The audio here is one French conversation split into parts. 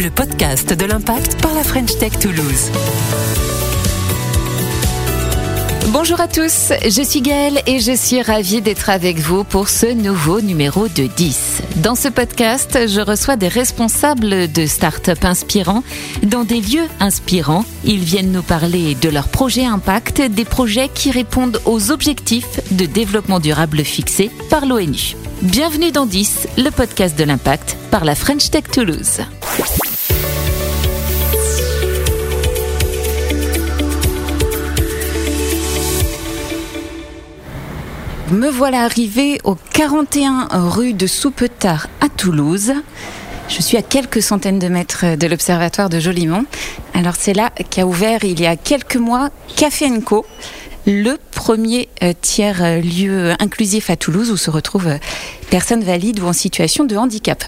le podcast de l'impact par la French Tech Toulouse. Bonjour à tous, je suis Gaëlle et je suis ravie d'être avec vous pour ce nouveau numéro de 10. Dans ce podcast, je reçois des responsables de start-up inspirants dans des lieux inspirants. Ils viennent nous parler de leurs projets impact, des projets qui répondent aux objectifs de développement durable fixés par l'ONU. Bienvenue dans 10, le podcast de l'impact par la French Tech Toulouse. Me voilà arrivée au 41 rue de Soupetard à Toulouse. Je suis à quelques centaines de mètres de l'observatoire de Jolimont. Alors c'est là qu'a ouvert il y a quelques mois Café Co, le premier euh, tiers euh, lieu inclusif à Toulouse où se retrouvent euh, personnes valides ou en situation de handicap.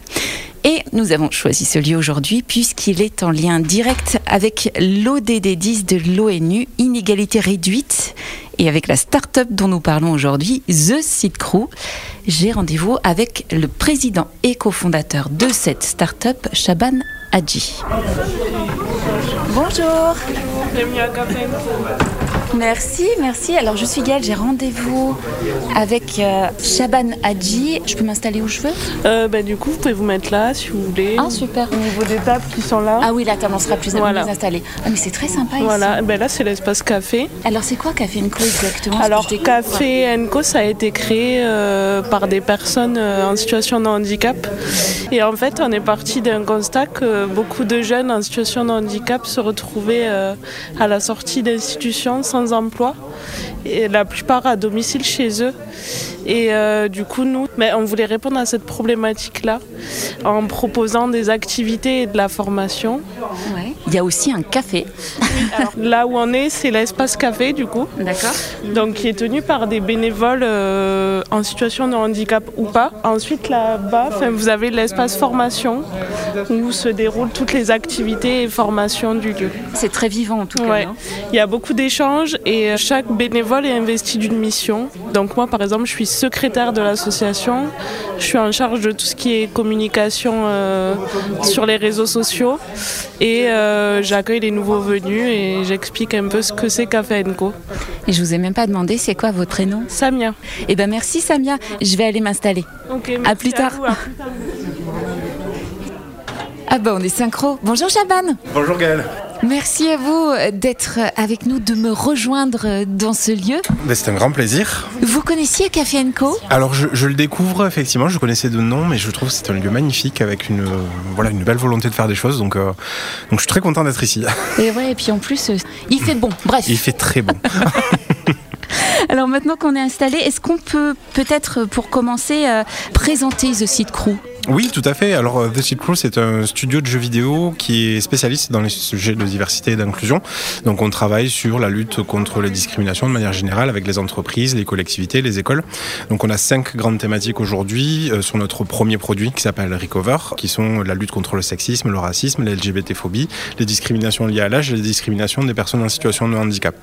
Et nous avons choisi ce lieu aujourd'hui puisqu'il est en lien direct avec l'ODD 10 de l'ONU, inégalité réduite, et avec la start-up dont nous parlons aujourd'hui, The Seed Crew. J'ai rendez-vous avec le président et cofondateur de cette start-up, Shaban Hadji. Bonjour. Merci, merci. Alors je suis Gaëlle, j'ai rendez-vous avec euh, Shaban Hadji. Je peux m'installer où je veux? Euh, bah, du coup, vous pouvez vous mettre là si vous voulez. Ah super. Au niveau des tables qui sont là. Ah oui, la table, on sera plus Voilà. mieux installé. Ah mais c'est très sympa ici. Voilà, ben là c'est l'espace café. Alors c'est quoi Café Co exactement Alors. Café Co ça a été créé euh, par des personnes en situation de handicap. Et en fait on est parti d'un constat que beaucoup de jeunes en situation de handicap se retrouvaient euh, à la sortie d'institutions sans emploi. Et la plupart à domicile chez eux. Et euh, du coup, nous, mais on voulait répondre à cette problématique-là en proposant des activités et de la formation. Ouais. Il y a aussi un café. Alors, là où on est, c'est l'espace café, du coup. D'accord. donc qui est tenu par des bénévoles euh, en situation de handicap ou pas. Ensuite là-bas, vous avez l'espace formation où se déroulent toutes les activités et formations du lieu. C'est très vivant en tout cas. Ouais. Il y a beaucoup d'échanges et chaque bénévole est investi d'une mission. Donc moi par exemple je suis secrétaire de l'association, je suis en charge de tout ce qui est communication euh, sur les réseaux sociaux et euh, j'accueille les nouveaux venus et j'explique un peu ce que c'est Café Co. Et je vous ai même pas demandé c'est quoi votre prénom? Samia. Eh ben merci Samia. Je vais aller m'installer. Ok, À merci plus tard. vous, à plus tard. Ah bah on est synchro. Bonjour Chaban. Bonjour Gaël. Merci à vous d'être avec nous, de me rejoindre dans ce lieu. Ben, c'est un grand plaisir. Vous connaissiez Café Co? Alors je, je le découvre effectivement, je connaissais de nom, mais je trouve que c'est un lieu magnifique avec une, euh, voilà, une belle volonté de faire des choses. Donc, euh, donc je suis très content d'être ici. Et ouais, et puis en plus, euh, il fait bon. Bref. Il fait très bon. Alors maintenant qu'on est installé, est-ce qu'on peut peut-être pour commencer présenter The Seed Crew? Oui, tout à fait. Alors euh, The Seed Crew, c'est un studio de jeux vidéo qui est spécialiste dans les sujets de diversité et d'inclusion. Donc on travaille sur la lutte contre les discriminations de manière générale avec les entreprises, les collectivités, les écoles. Donc on a cinq grandes thématiques aujourd'hui euh, sur notre premier produit qui s'appelle Recover, qui sont la lutte contre le sexisme, le racisme, les LGBT-phobie, les discriminations liées à l'âge et les discriminations des personnes en situation de handicap.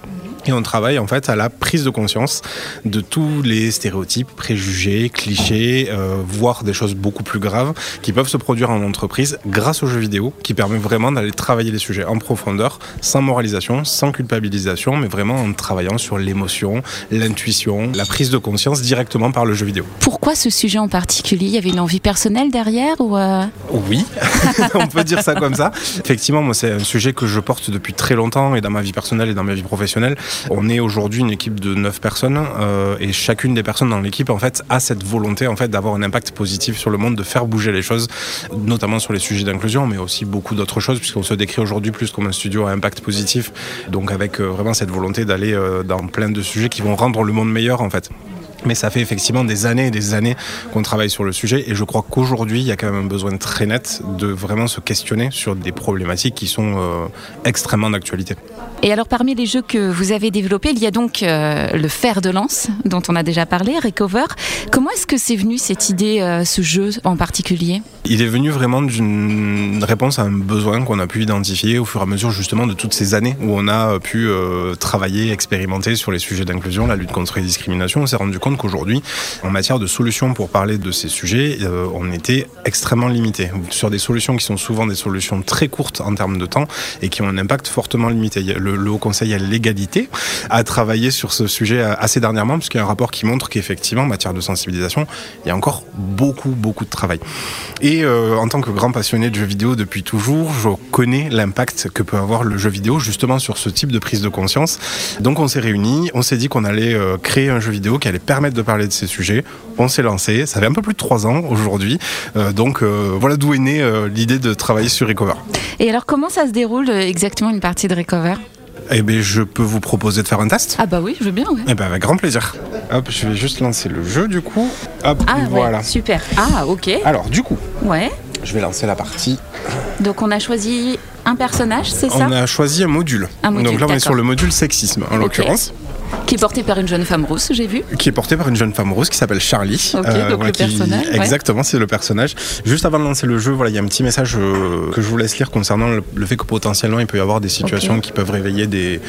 Et on travaille en fait à la prise de conscience de tous les stéréotypes, préjugés, clichés, euh, voire des choses beaucoup plus graves qui peuvent se produire en entreprise grâce aux jeux vidéo, qui permet vraiment d'aller travailler les sujets en profondeur, sans moralisation, sans culpabilisation, mais vraiment en travaillant sur l'émotion, l'intuition, la prise de conscience directement par le jeu vidéo. Pourquoi ce sujet en particulier? Il y avait une envie personnelle derrière ou euh, Oui, on peut dire ça comme ça. Effectivement, moi, c'est un sujet que je porte depuis très longtemps et dans ma vie personnelle et dans ma vie professionnelle. On est aujourd'hui une équipe de 9 personnes euh, et chacune des personnes dans l'équipe, en fait, a cette volonté, en fait, d'avoir un impact positif sur le monde, de faire bouger les choses, notamment sur les sujets d'inclusion, mais aussi beaucoup d'autres choses, puisqu'on se décrit aujourd'hui plus comme un studio à impact positif. Donc, avec euh, vraiment cette volonté d'aller euh, dans plein de sujets qui vont rendre le monde meilleur, en fait. Mais ça fait effectivement des années et des années qu'on travaille sur le sujet et je crois qu'aujourd'hui, il y a quand même un besoin très net de vraiment se questionner sur des problématiques qui sont euh, extrêmement d'actualité. Et alors parmi les jeux que vous avez développés, il y a donc euh, le fer de lance dont on a déjà parlé, Recover. Comment est-ce que c'est venu cette idée, euh, ce jeu en particulier? Il est venu vraiment d'une réponse à un besoin qu'on a pu identifier au fur et à mesure justement de toutes ces années où on a pu euh, travailler, expérimenter sur les sujets d'inclusion, la lutte contre les discriminations. On s'est rendu compte qu'aujourd'hui, en matière de solutions pour parler de ces sujets, euh, on était extrêmement limité sur des solutions qui sont souvent des solutions très courtes en termes de temps et qui ont un impact fortement limité. Le, Haut Conseil à l'égalité a travaillé sur ce sujet assez dernièrement, puisqu'il y a un rapport qui montre qu'effectivement, en matière de sensibilisation, il y a encore beaucoup, beaucoup de travail. Euh, en tant que grand passionné de jeux vidéo depuis toujours, je connais l'impact que peut avoir le jeu vidéo justement sur ce type de prise de conscience. Donc on s'est réunis, on s'est dit qu'on allait euh, créer un jeu vidéo qui allait permettre de parler de ces sujets. On s'est lancé, ça fait un peu plus de trois ans aujourd'hui. Euh, donc voilà d'où est née l'idée de travailler sur Recover. Et alors comment ça se déroule exactement une partie de Recover? Eh bien, je peux vous proposer de faire un test Ah bah oui, je veux bien. Eh bien, avec grand plaisir. Hop, je vais juste lancer le jeu du coup. Hop, ah, voilà. super. Ah, ok. Alors, du coup. Ouais. Je vais lancer la partie. Donc, on a choisi un personnage, c'est ça? On a choisi un module. un module. Donc là, on est sur le module sexisme en l'occurrence. Qui est porté par une jeune femme rousse, j'ai vu. Qui est porté par une jeune femme rousse qui s'appelle Charlie. Ok, euh, donc le personnage. Exactement, c'est le personnage. Juste avant de lancer le jeu, voilà, il y a un petit message euh, que je vous laisse lire concernant le, fait que potentiellement il peut y avoir des situations qui peuvent réveiller des,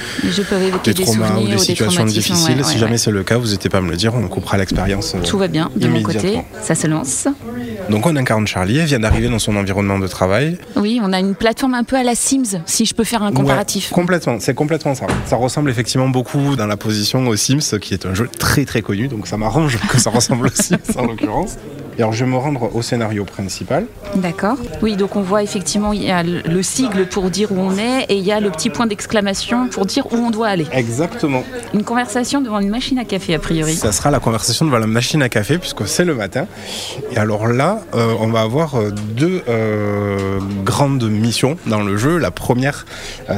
des traumas ou des, situations difficiles. si jamais c'est le cas, vous n'hésitez pas à me le dire, on coupera l'expérience. Euh, Tout va bien de mon côté, ça se lance. Donc on incarne Charlie, elle vient d'arriver dans son environnement de travail. Oui, on a une plateforme un peu à la Sims, si je peux faire un comparatif. complètement, c'est complètement ça. Ça ressemble effectivement beaucoup dans la position aux Sims, qui est un jeu très très connu, donc ça m'arrange que ça ressemble aux Sims en l'occurrence alors je vais me rendre au scénario principal. D'accord. Oui, donc on voit effectivement, il y a le sigle pour dire où on est et il y a le petit point d'exclamation pour dire où on doit aller. Exactement. Une conversation devant une machine à café, a priori. Ça sera la conversation devant la machine à café, puisque c'est le matin. Et alors là, euh, on va avoir euh, deux euh, grandes missions dans le jeu. La première,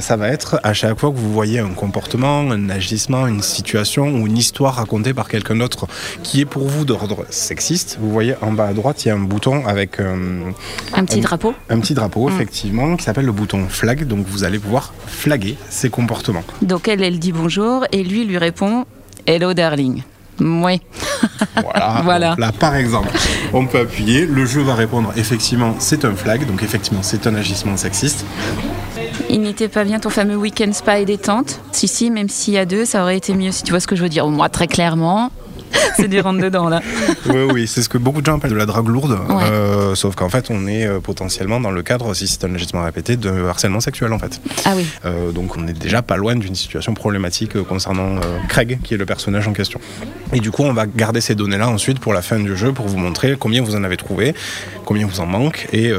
ça va être à chaque fois que vous voyez un comportement, un agissement, une situation ou une histoire racontée par quelqu'un d'autre qui est pour vous d'ordre sexiste, vous voyez en bas à droite, il y a un bouton avec euh, un petit drapeau. Un petit drapeau, mm. effectivement, qui s'appelle le bouton flag. Donc vous allez pouvoir flaguer ses comportements. Donc elle, elle dit bonjour et lui lui répond Hello darling. Oui. Voilà. voilà. là, par exemple, on peut appuyer. Le jeu va répondre effectivement, c'est un flag. Donc, effectivement, c'est un agissement sexiste. Il n'était pas bien ton fameux week-end spa et détente Si, si, même s'il y a deux, ça aurait été mieux si tu vois ce que je veux dire. Moi, très clairement, c'est du rentre dedans là. oui, oui, c'est ce que beaucoup de gens appellent de la drague lourde. Euh, sauf qu'en fait, on est euh, potentiellement dans le cadre, si c'est un légitimement répété, de harcèlement sexuel en fait. Ah oui. Euh, donc on est déjà pas loin d'une situation problématique concernant Craig, qui est le personnage en question. Et du coup, on va garder ces données-là ensuite pour la fin du jeu pour vous montrer combien vous en avez trouvé, combien vous en manque et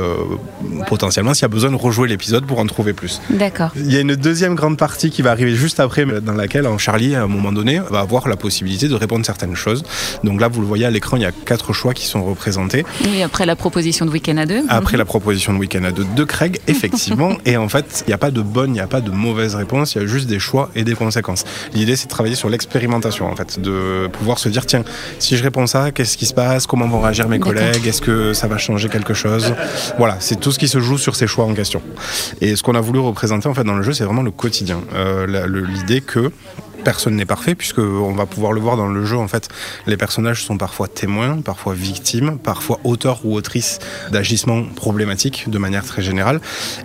potentiellement s'il y a besoin de rejouer l'épisode pour en trouver plus. D'accord. Il y a une deuxième grande partie qui va arriver juste après, dans laquelle Charlie, à un moment donné, va avoir la possibilité de répondre certaines choses. Donc là, vous le voyez à l'écran, il y a quatre choix qui sont représentés. Et après la proposition de week-end à deux Après la proposition de week-end à deux de Craig, effectivement. et en fait, il n'y a pas de bonne, il n'y a pas de mauvaise réponse, il y a juste des choix et des conséquences. L'idée, c'est de travailler sur l'expérimentation, en fait, de pouvoir se dire, tiens, si je réponds ça, qu'est-ce qui se passe Comment vont réagir mes collègues Est-ce que ça va changer quelque chose Voilà, c'est tout ce qui se joue sur ces choix en question. Et ce qu'on a voulu représenter, en fait, dans le jeu, c'est vraiment le quotidien. Euh, l'idée que personne n'est parfait puisque on va pouvoir le voir dans le jeu en fait les personnages sont parfois témoins parfois victimes parfois auteurs ou autrices d'agissements problématiques de manière très générale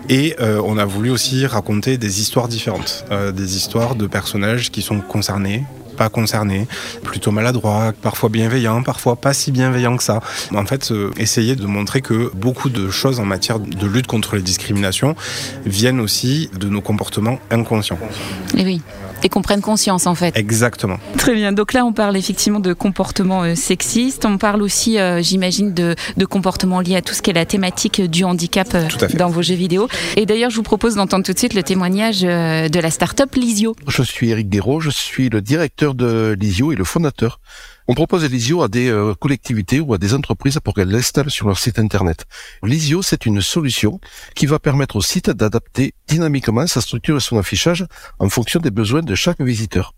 et euh, on a voulu aussi raconter des histoires différentes euh, des histoires de personnages qui sont concernés pas concernés, plutôt maladroits, parfois bienveillants, parfois pas si bienveillants que ça. En fait, euh, essayer de montrer que beaucoup de choses en matière de lutte contre les discriminations viennent aussi de nos comportements inconscients. Et oui et qu'on prenne conscience en fait. Exactement. Très bien. Donc là, on parle effectivement de comportements euh, sexistes. On parle aussi, euh, j'imagine, de, de, comportements liés à tout ce qui est la thématique du handicap euh, dans vos jeux vidéo. Et d'ailleurs, je vous propose d'entendre tout de suite le témoignage de la start-up Lisio. Je suis Eric Guéraud, je suis le directeur de Lisio et le fondateur. On propose Lisio à des euh, collectivités ou à des entreprises pour qu'elles l'installent sur leur site internet. Lisio, c'est une solution qui va permettre au site d'adapter dynamiquement sa structure et son affichage en fonction des besoins de chaque visiteur.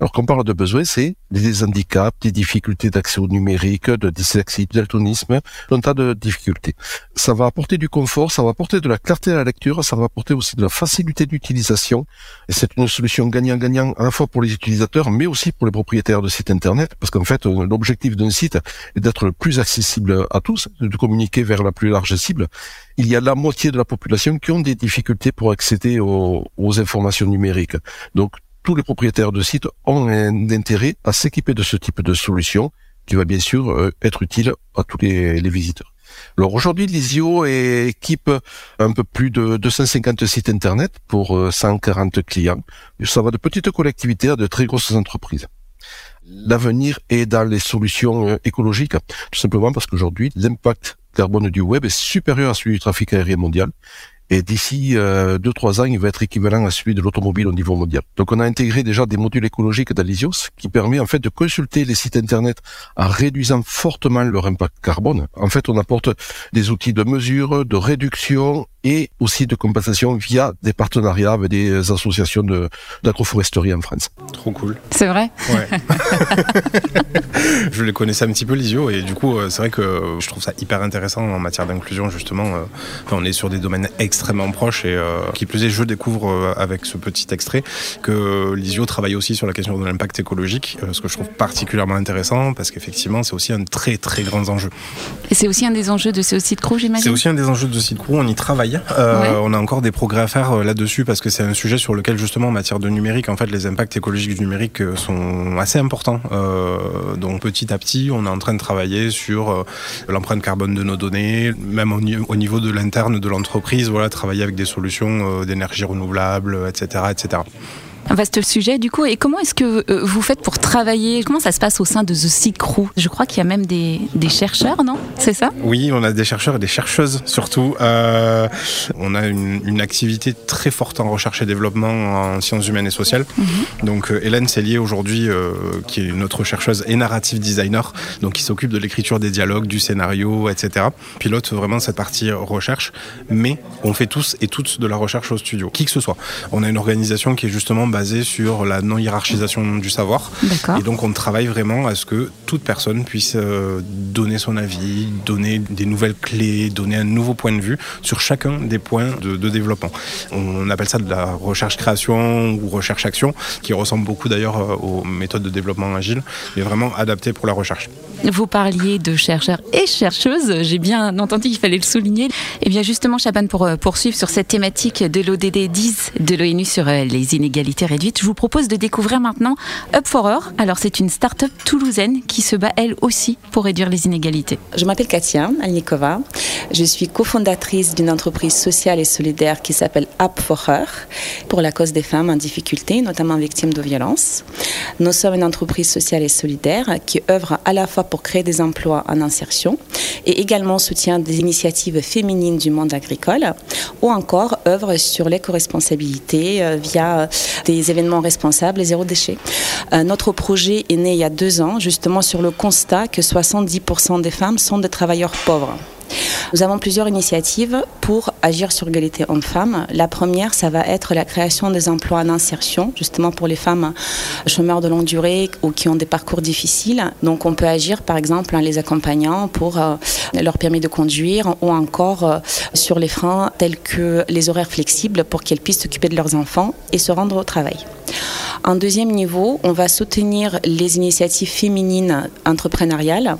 Alors quand on parle de besoins, c'est des handicaps, des difficultés d'accès au numérique, de dyslexie, d'altonisme, un tas de difficultés. Ça va apporter du confort, ça va apporter de la clarté à la lecture, ça va apporter aussi de la facilité d'utilisation. Et c'est une solution gagnant-gagnant à la fois pour les utilisateurs, mais aussi pour les propriétaires de sites internet, parce qu'en fait, l'objectif d'un site est d'être le plus accessible à tous, de communiquer vers la plus large cible. Il y a la moitié de la population qui ont des difficultés pour accéder aux, aux informations numériques. Donc tous les propriétaires de sites ont un intérêt à s'équiper de ce type de solution qui va bien sûr euh, être utile à tous les, visiteurs. Alors aujourd'hui, Lisio équipe un peu plus de 250 sites internet pour 140 euh, clients. Ça va de petites collectivités à de très grosses entreprises. L'avenir est dans les solutions euh, écologiques, tout simplement parce qu'aujourd'hui, l'impact carbone du web est supérieur à celui du trafic aérien mondial. Et d'ici 2-3 euh, ans, il va être équivalent à celui de l'automobile au niveau mondial. Donc on a intégré déjà des modules écologiques d'Alisios qui permet en fait de consulter les sites internet en réduisant fortement leur impact carbone. En fait, on apporte des outils de mesure, de réduction et aussi de compensation via des partenariats avec des associations d'agroforesterie en France. Trop cool. C'est vrai? Ouais. je les connaissais un petit peu, Lisio, et du coup, euh, c'est vrai que je trouve ça hyper intéressant en matière d'inclusion, justement. Euh, on est sur des domaines extrêmement proches, et euh, qui plus est, je découvre avec ce petit extrait que Lisio travaille aussi sur la question de l'impact écologique, ce que je trouve particulièrement intéressant, parce qu'effectivement, c'est aussi un très très grand enjeu. Et c'est aussi un des enjeux de ce site Crew, j'imagine? C'est aussi un des enjeux de ce site Crew, on y travaille euh, on a encore des progrès à faire euh, là-dessus parce que c'est un sujet sur lequel justement en matière de numérique, en fait, les impacts écologiques du numérique euh, sont assez importants. donc petit à petit, on est en train de travailler sur l'empreinte carbone de nos données, même au, niveau de l'interne de l'entreprise, voilà, travailler avec des solutions d'énergie renouvelable, etc., etc. Un vaste sujet du coup. Et comment est-ce que euh, vous faites pour travailler? Comment ça se passe au sein de The Sea Crew? Je crois qu'il y a même des, chercheurs, non? C'est ça? Oui, on a des chercheurs et des chercheuses surtout. Euh, on a une, activité très forte en recherche et développement en sciences humaines et sociales. Mhm. Donc euh, Hélène Cellier aujourd'hui, qui est notre chercheuse et narrative designer, donc qui s'occupe de l'écriture des dialogues, du scénario, etc. Pilote vraiment cette partie recherche. Mais on fait tous et toutes de la recherche au studio, qui que ce soit. On a une organisation qui est justement basé sur la non-hiérarchisation du savoir. Et donc on travaille vraiment à ce que toute personne puisse euh, donner son avis, donner des nouvelles clés, donner un nouveau point de vue sur chacun des points de, développement. On appelle ça de la recherche-création ou recherche-action, qui ressemble beaucoup d'ailleurs euh, aux méthodes de développement agile, mais vraiment adaptées pour la recherche. Vous parliez de chercheurs et chercheuses, j'ai bien entendu qu'il fallait le souligner. Et eh bien justement, Chaban, pour euh, poursuivre sur cette thématique de l'ODD 10 de l'ONU sur les inégalités réduite, je vous propose de découvrir maintenant Up for Her. Alors c'est une start-up toulousaine qui se bat elle aussi pour réduire les inégalités. Je m'appelle Katia Alnikova. Je suis cofondatrice d'une entreprise sociale et solidaire qui s'appelle Up for Her pour la cause des femmes en difficulté, notamment victimes de violences. Nous sommes une entreprise sociale et solidaire qui œuvre à la fois pour créer des emplois en insertion et également soutient des initiatives féminines du monde agricole ou encore œuvre sur l'éco-responsabilité euh, via des événements responsables et zéro déchet. Euh, notre projet est né il y a deux ans justement sur le constat que 70% des femmes sont des travailleurs pauvres. Nous avons plusieurs initiatives pour agir sur l'égalité hommes-femmes. La première, ça va être la création des emplois en justement pour les femmes chômeurs de longue durée ou qui ont des parcours difficiles. Donc on peut agir par exemple en les accompagnant pour euh, leur permis de conduire ou encore euh, sur les freins tels que les horaires flexibles pour qu'elles puissent s'occuper de leurs enfants et se rendre au travail. En deuxième niveau, on va soutenir les initiatives féminines entrepreneuriales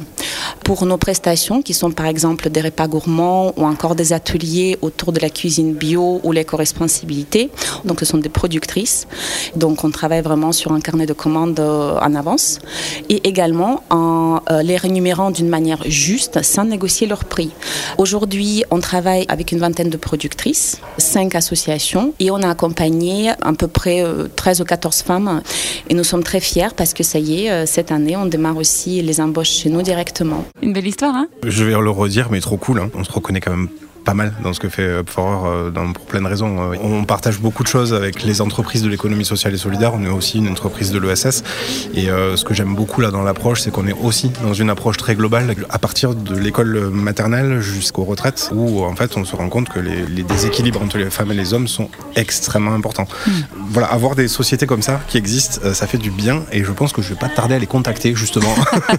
pour nos prestations qui sont par exemple des repas gourmands ou encore des ateliers autour de la cuisine bio ou l'éco-responsabilité. Donc ce sont des productrices. Donc on travaille vraiment sur un carnet de commandes euh, en avance et également en euh, les rémunérant d'une manière juste sans négocier leur prix. Aujourd'hui, on travaille avec une vingtaine de productrices, cinq associations et on a accompagné à peu près 13 euh, ou 14 femmes et nous sommes très fiers parce que ça y est, cette année, on démarre aussi les embauches chez nous directement. Une belle histoire, hein? Je vais le redire, mais trop cool. Hein. On se reconnaît quand même pas mal dans ce que fait Up for euh, pour plein de raisons. Euh, on partage beaucoup de choses avec les entreprises de l'économie sociale et solidaire. On est aussi une entreprise de l'ESS. Et euh, ce que j'aime beaucoup là dans l'approche, c'est qu'on est aussi dans une approche très globale, à partir de l'école maternelle jusqu'aux retraites, où en fait on se rend compte que les, déséquilibres entre les femmes et les hommes sont extrêmement importants. Hmm. Voilà, avoir des sociétés comme ça qui existent, ça fait du bien. Et je pense que je vais pas tarder à les contacter justement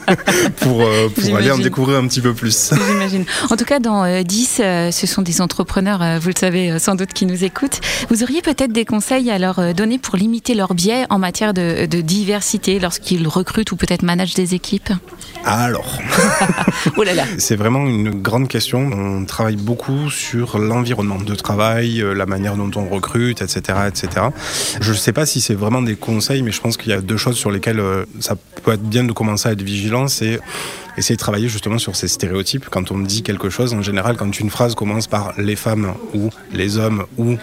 pour, pour aller en découvrir un petit peu plus. J'imagine. En tout cas, dans 10 ce sont des entrepreneurs, vous le savez sans doute, qui nous écoutent. Vous auriez peut-être des conseils à leur donner pour limiter leurs biais en matière de, de diversité lorsqu'ils recrutent ou peut-être managent des équipes? Alors, oh là là. c'est vraiment une grande question. On travaille beaucoup sur l'environnement de travail, la manière dont on recrute, etc., etc. Je ne sais pas si c'est vraiment des conseils, mais je pense qu'il y a deux choses sur lesquelles ça peut être bien de commencer à être vigilant. C'est essayer de travailler justement sur ces stéréotypes. Quand on dit quelque chose, en général, quand une phrase commence par les femmes ou les hommes ou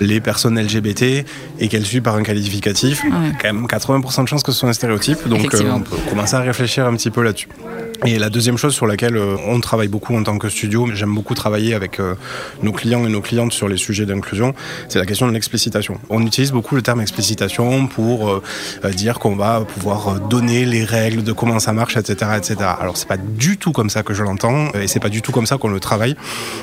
les personnes LGBT et qu'elle suit par un qualificatif, ouais. quand même 80% de chances que ce soit un stéréotype. Donc euh, on peut commencer à réfléchir un petit peu là-dessus. Et la deuxième chose sur laquelle euh, on travaille beaucoup en tant que studio, mais j'aime beaucoup travailler avec euh, nos clients et nos clientes sur les sujets d'inclusion, c'est la question de l'explicitation. On utilise beaucoup le terme explicitation pour euh, dire qu'on va pouvoir donner les règles de comment ça marche, etc., etc. Alors c'est pas du tout comme ça que je l'entends et c'est pas du tout comme ça qu'on le travaille.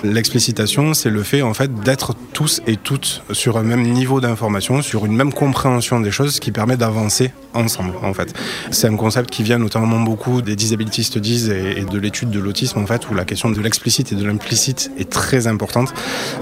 L'explicitation, c'est le fait en fait d'être tous et toutes sur un même niveau d'information, sur une même compréhension des choses, qui permet d'avancer ensemble en fait. C'est un concept qui vient notamment beaucoup des disability studies et, et de l'étude de l'autisme en fait, où la question de l'explicite et de l'implicite est très importante.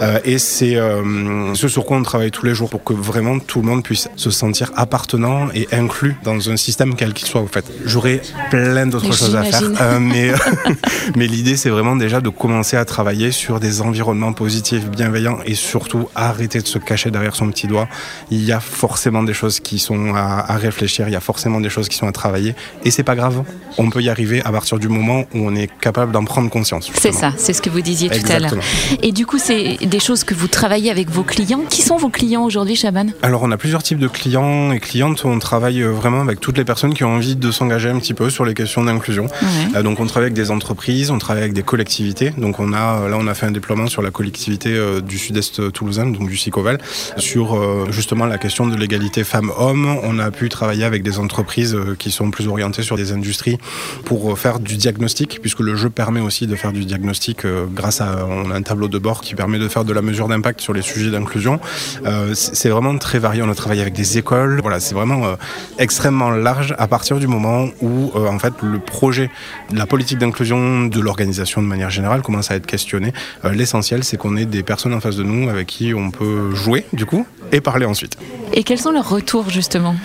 Euh, et c'est euh, ce sur quoi on travaille tous les jours pour que vraiment tout le monde puisse se sentir appartenant et inclus dans un système quel qu'il soit en fait. J'aurais plein d'autres choses à faire, euh, mais mais l'idée c'est vraiment déjà de commencer à travailler sur des environnements positifs, bienveillants et surtout arrêter de se cacher derrière son petit doigt. Il y a forcément des choses qui sont à, à réfléchir, il y a forcément des choses qui sont à travailler et c'est pas grave. On peut y arriver à partir du moment où on est capable d'en prendre conscience. C'est ça, c'est ce que vous disiez tout à l'heure. Et du coup, c'est des choses que vous travaillez avec vos clients. Qui sont vos clients aujourd'hui, Chaban? Alors, on a plusieurs types de clients et clientes. On travaille vraiment avec toutes les personnes qui ont envie de s'engager un petit peu sur les questions d'inclusion. Ouais. Euh, donc, on travaille avec des entreprises, on travaille avec des collectivités. Donc, on a là, on a fait un déploiement sur la collectivité euh, du sud-est toulousain, donc du Sicoval, sur euh, justement la question de l'égalité femmes-hommes. On a pu travailler avec des entreprises euh, qui sont plus orientées sur des industries pour euh, faire du diagnostic, puisque le jeu permet aussi de faire du diagnostic euh, grâce à on a un tableau de bord qui permet de faire de la mesure d'impact sur les sujets d'inclusion. Euh, c'est vraiment très varié. On a travaillé avec des écoles. Voilà, c'est vraiment euh, extrêmement large à partir du moment où en fait le projet, la politique d'inclusion de l'organisation de manière générale commence à être questionné. Euh, L'essentiel, c'est qu'on ait des personnes en face de nous avec qui on peut jouer du coup et parler ensuite. Et quels sont leurs retours justement?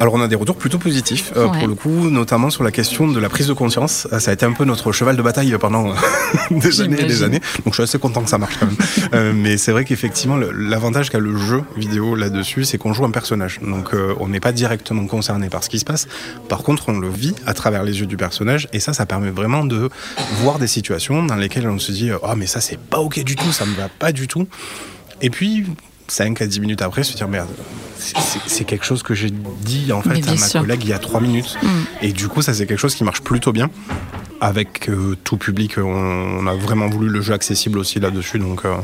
Alors on a des retours plutôt positifs euh, Ouais. pour le coup, notamment sur la question de la prise de conscience. Euh, Ça a été un peu notre cheval de bataille pendant des années et des années. Donc je suis assez content que ça marche quand même. Euh, mais c'est vrai qu'effectivement l'avantage qu'a le jeu vidéo là-dessus, c'est qu'on joue un personnage. Donc euh, on n'est pas directement concerné par ce qui se passe. Par contre, on le vit à travers les yeux du personnage et ça, ça permet vraiment de voir des situations dans lesquelles on se dit oh mais ça c'est pas ok du tout, ça me va pas du tout. Et puis 5 à 10 minutes après, se dire merde, c'est- quelque chose que j'ai dit en fait à ma sûr. collègue il y a 3 minutes. Mm. Et du coup, ça c'est quelque chose qui marche plutôt bien. Avec euh, tout public, on, on a vraiment voulu le jeu accessible aussi là-dessus. Donc, euh,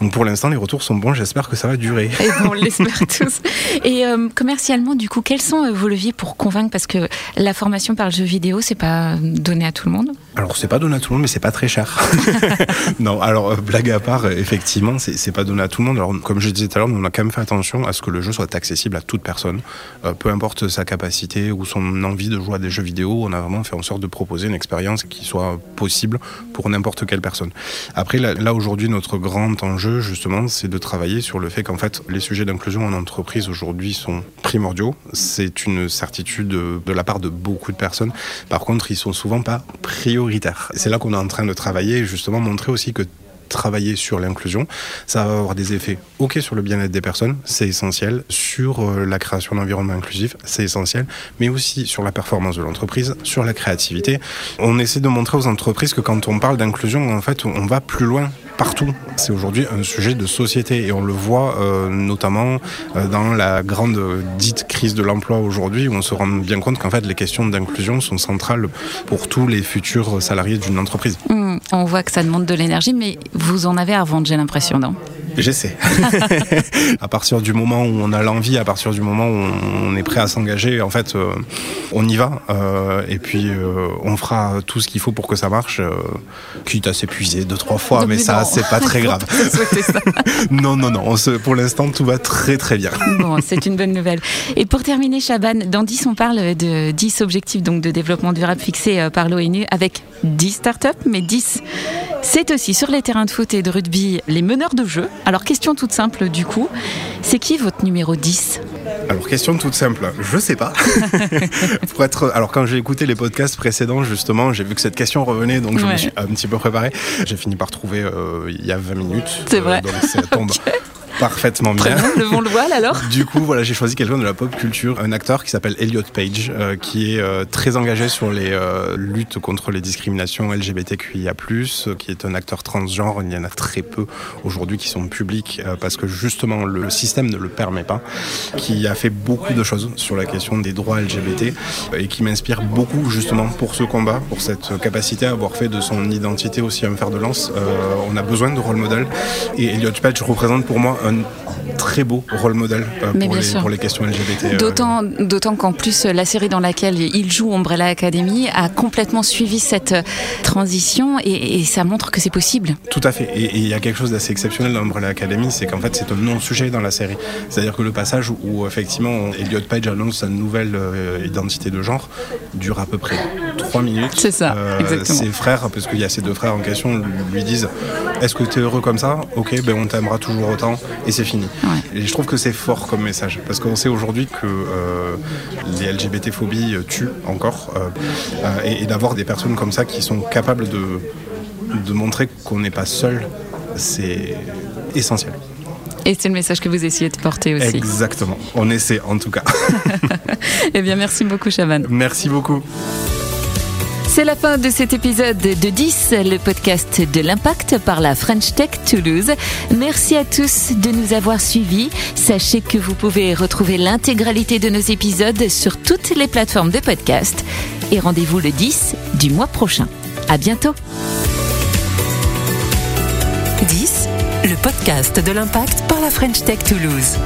donc pour l'instant, les retours sont bons. J'espère que ça va durer. Et on l'espère tous. Et euh, commercialement, du coup, quels sont euh, vos leviers pour convaincre? Parce que la formation par le jeu vidéo, c'est pas donné à tout le monde. Alors c'est pas donné à tout le monde, mais c'est pas très cher. non, alors euh, blague à part, euh, effectivement, c'est pas donné à tout le monde. Alors comme je disais tout à l'heure, on a quand même fait attention à ce que le jeu soit accessible à toute personne, Euh, peu importe sa capacité ou son envie de jouer à des jeux vidéo. On a vraiment fait en sorte de proposer une expérience qui soit possible pour n'importe quelle personne. Après, là, aujourd'hui, notre grand enjeu, justement, c'est de travailler sur le fait qu'en fait, les sujets d'inclusion en entreprise aujourd'hui sont primordiaux. C'est une certitude de, de la part de beaucoup de personnes. Par contre, ils sont souvent pas prioritaires. C'est là qu'on est en train de travailler justement montrer aussi que travailler sur l'inclusion, ça va avoir des effets ok sur le bien-être des personnes, c'est essentiel, sur euh, la création d'environnements inclusifs, c'est essentiel, mais aussi sur la performance de l'entreprise, sur la créativité. On essaie de montrer aux entreprises que quand on parle d'inclusion, en fait, on va plus loin partout. C'est aujourd'hui un sujet de société et on le voit euh, notamment euh, dans la grande dite crise de l'emploi aujourd'hui où on se rend bien compte qu'en fait les questions d'inclusion sont centrales pour tous les futurs salariés d'une entreprise. Hum, on voit que ça demande de l'énergie, mais vous en avez à vendre, j'ai l'impression, non? J'essaie. à partir du moment où on a l'envie, à partir du moment où on est prêt à s'engager, en fait, euh, on y va. euh, et puis, euh, on fera tout ce qu'il faut pour que ça marche. euh, quitte à s'épuiser deux, trois fois, Non, mais, mais ça, c'est pas très grave. Ça. non, non, non. on se- pour l'instant, tout va très, très bien. Bon, c'est une bonne nouvelle. Et pour terminer, Chaban, dans 10, on parle de 10 objectifs donc, de développement durable fixés par l'ONU avec 10 startups, mais 10 C'est aussi sur les terrains de foot et de rugby les meneurs de jeu. Alors question toute simple du coup, c'est qui votre numéro 10 alors question toute simple, je sais pas. Pour être, alors quand j'ai écouté les podcasts précédents justement, j'ai vu que cette question revenait, donc je me suis un petit peu préparé. J'ai fini par trouver euh, il y a 20 minutes. C'est vrai. Donc ça tombe parfaitement bien. Très bien, levons le voile alors. du coup, voilà, j'ai choisi quelqu'un de la pop culture, un acteur qui s'appelle Elliot Page, euh, qui est euh, très engagé sur les euh, luttes contre les discriminations LGBTQIA+, qui est un acteur transgenre. Il y en a très peu aujourd'hui qui sont publics parce que justement le système ne le permet pas. Qui a fait beaucoup de choses sur la question des droits LGBT et qui m'inspire beaucoup justement pour ce combat, pour cette capacité à avoir fait de son identité aussi un fer de lance. on a besoin de rôle modèle et Elliot Page représente pour moi un très beau rôle modèle euh, pour, les, pour, les, questions LGBT. Euh. D'autant, d'autant qu'en plus, la série dans laquelle il joue, Umbrella Academy, a complètement suivi cette transition et, ça montre que c'est possible. Tout à fait. Et il y a quelque chose d'assez exceptionnel dans Umbrella Academy, c'est qu'en fait, c'est un non-sujet dans la série. C'est-à-dire que le passage où, effectivement, Elliot Page annonce sa nouvelle euh, identité de genre dure à peu près trois minutes. C'est ça, exactement. Ses frères, parce qu'il y a ces deux frères en question, lui disent Est-ce que tu es heureux comme ça? Ok, ben on t'aimera toujours autant et c'est fini. Et je trouve que c'est fort comme message, parce qu'on sait aujourd'hui que euh, les LGBT-phobies tuent encore, euh, euh, et, d'avoir des personnes comme ça qui sont capables de, de montrer qu'on n'est pas seul, c'est essentiel. Et c'est le message que vous essayez de porter aussi. Exactement. On essaie en tout cas. eh bien, merci beaucoup, Chavan. Merci beaucoup. C'est la fin de cet épisode de 10, le podcast de l'impact par la French Tech Toulouse. Merci à tous de nous avoir suivis. Sachez que vous pouvez retrouver l'intégralité de nos épisodes sur toutes les plateformes de podcast. Et rendez-vous le 10 du mois prochain. À bientôt. 10, le podcast de l'impact par la French Tech Toulouse.